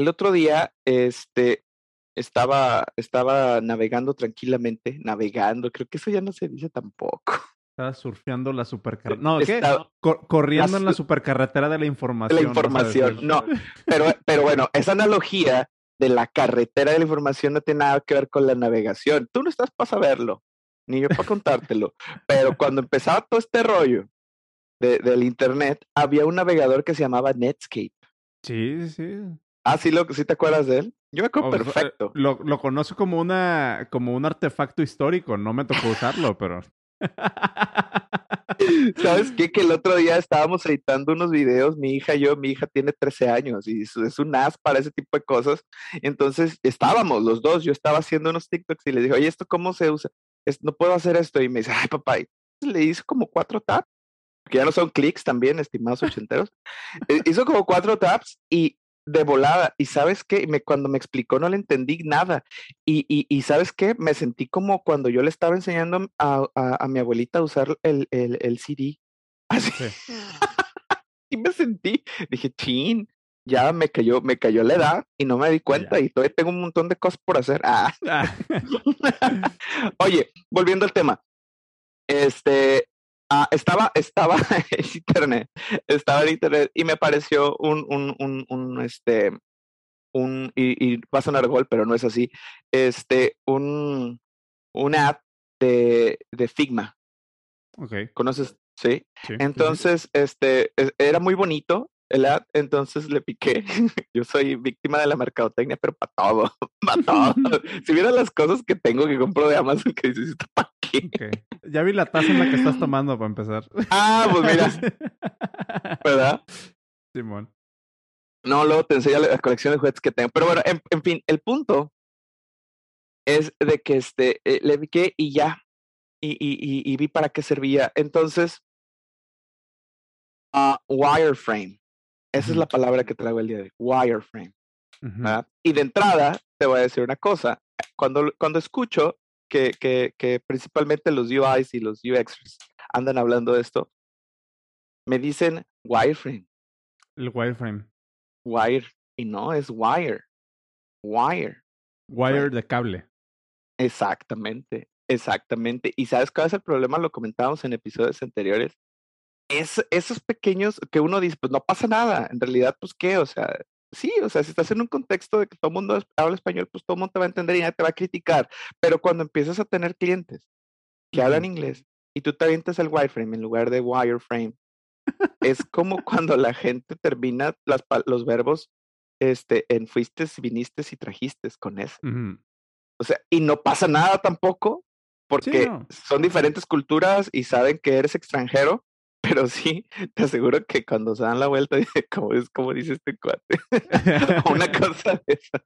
el otro día, este, estaba, estaba navegando tranquilamente, navegando, creo que eso ya no se dice tampoco. Estaba surfeando la supercarretera. No, ¿qué? corriendo en la supercarretera de la información. La información, no. Pero, pero bueno, esa analogía de la carretera de la información no tiene nada que ver con la navegación. Tú no estás para saberlo, ni yo para contártelo. pero cuando empezaba todo este rollo de, del internet, había un navegador que se llamaba Netscape. Sí, sí. Ah, sí, lo, ¿sí te acuerdas de él? Yo me acuerdo Oh, perfecto. Lo, lo conozco como una como un artefacto histórico, no me tocó usarlo, pero ¿Sabes qué? Que el otro día estábamos editando unos videos, mi hija y yo, mi hija tiene 13 años y es un as para ese tipo de cosas. Entonces estábamos los dos, yo estaba haciendo unos TikToks y le dije, oye, ¿esto cómo se usa? Es- no puedo hacer esto. Y me dice, ay, papá, y le hice como cuatro taps, que ya no son clics también, estimados ochenteros. Eh, Hizo como cuatro taps y de volada. Y sabes qué? Me, cuando me explicó no le entendí nada. Y, y, y sabes qué? Me sentí como cuando yo le estaba enseñando a, a, a mi abuelita a usar el, el, el CD. Así, sí. y me sentí. Dije, chin, ya me cayó, me cayó la edad y no me di cuenta y todavía tengo un montón de cosas por hacer. Ah. Ah, Oye, volviendo al tema. Este, ah, estaba, estaba en internet, estaba en internet y me apareció un, un, un, un, este, un, y, y va a sonar gol, pero no es así, este, un, un app de, de Figma. ok. ¿Conoces? Sí. sí, sí, sí. Entonces, este, es- era muy bonito el ad, entonces le piqué. Yo soy víctima de la mercadotecnia, pero para todo, para todo. Si vieran las cosas que tengo que compro de Amazon, que dices, ¿esto para qué? Ya vi la taza en la que estás tomando para empezar. Ah, pues mira, ¿verdad? Simón. No, luego te enseño la colección de juguetes que tengo. Pero bueno, en, en fin, el punto es de que este, eh, le piqué y ya. Y, y, y, y vi para qué servía. Entonces, ah, wireframe. Esa es la palabra que traigo el día de hoy. Wireframe. ¿verdad? Y de entrada, te voy a decir una cosa. Cuando, cuando escucho que, que, que principalmente los UIs y los UXs andan hablando de esto, me dicen wireframe, El wireframe. wire, y no es wire, wire. Wire de cable. Exactamente, exactamente. ¿Y sabes cuál es el problema? Lo comentábamos en episodios anteriores. Es, esos pequeños que uno dice, pues no pasa nada. En realidad, pues qué, o sea, sí, o sea, si estás en un contexto de que todo el mundo habla español, pues todo el mundo te va a entender y nadie te va a criticar. Pero cuando empiezas a tener clientes que hablan inglés y tú te avientas el wireframe en lugar de wireframe, es como cuando la gente termina las, los verbos este, en fuiste, viniste y trajiste con eso. Ujú. O sea, y no pasa nada tampoco, porque no. son diferentes culturas y saben que eres extranjero, pero sí, te aseguro que cuando se dan la vuelta, como es como dice este cuate, una cosa de esa.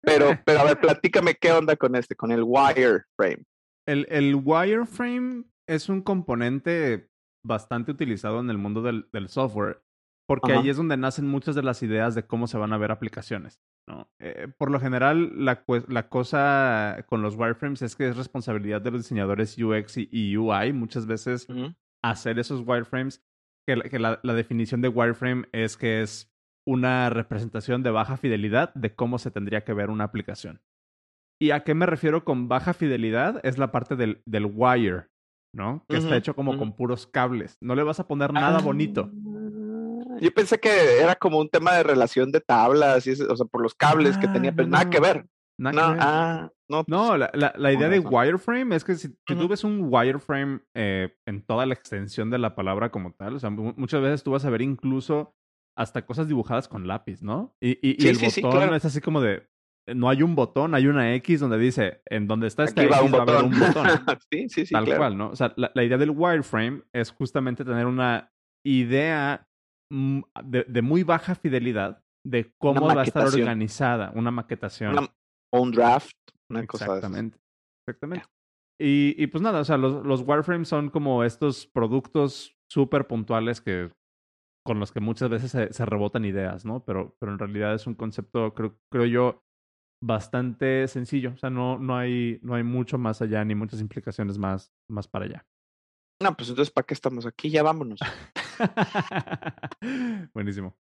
Pero, pero a ver, platícame qué onda con este, con el wireframe. El, el wireframe es un componente bastante utilizado en el mundo del, del software, porque Ajá. ahí es donde nacen muchas de las ideas de cómo se van a ver aplicaciones. ¿no? Eh, por lo general, la, la cosa con los wireframes es que es responsabilidad de los diseñadores UX y, y UI muchas veces hacer esos wireframes, que, la- que la, la definición de wireframe es que es una representación de baja fidelidad de cómo se tendría que ver una aplicación. ¿Y a qué me refiero con baja fidelidad? Es la parte del, del wire, ¿no? Que está hecho como con puros cables. No le vas a poner nada bonito. Ah, Yo pensé que era como un tema de relación de tablas, y ese- o sea, por los cables que Ah, tenía, pero no, nada que ver. Nada No, que ver. ah, no, pues, No, la, la- la idea de wireframe es que si, si tú ves un wireframe eh, en toda la extensión de la palabra como tal, o sea, mu- muchas veces tú vas a ver incluso hasta cosas dibujadas con lápiz, ¿no? Y, y, y Sí, el sí, sí, botón claro. es así como de, no hay un botón, hay una X donde dice, en donde está esta aquí va X un va a haber botón. un botón. sí, sí, sí, tal claro. cual, ¿no? O sea, la, la idea del wireframe es justamente tener una idea mm, de, de muy baja fidelidad de cómo va a estar organizada una maquetación. Una- o un draft, una cosa de esas. Exactamente. Exactamente. Y, y pues nada, o sea, los, los wireframes son como estos productos súper puntuales que con los que muchas veces se, se rebotan ideas, ¿no? Pero, pero en realidad es un concepto, creo, creo yo, bastante sencillo. O sea, no, no, hay, no hay mucho más allá ni muchas implicaciones más, más para allá. No, pues entonces, ¿para qué estamos aquí? Ya vámonos. Buenísimo.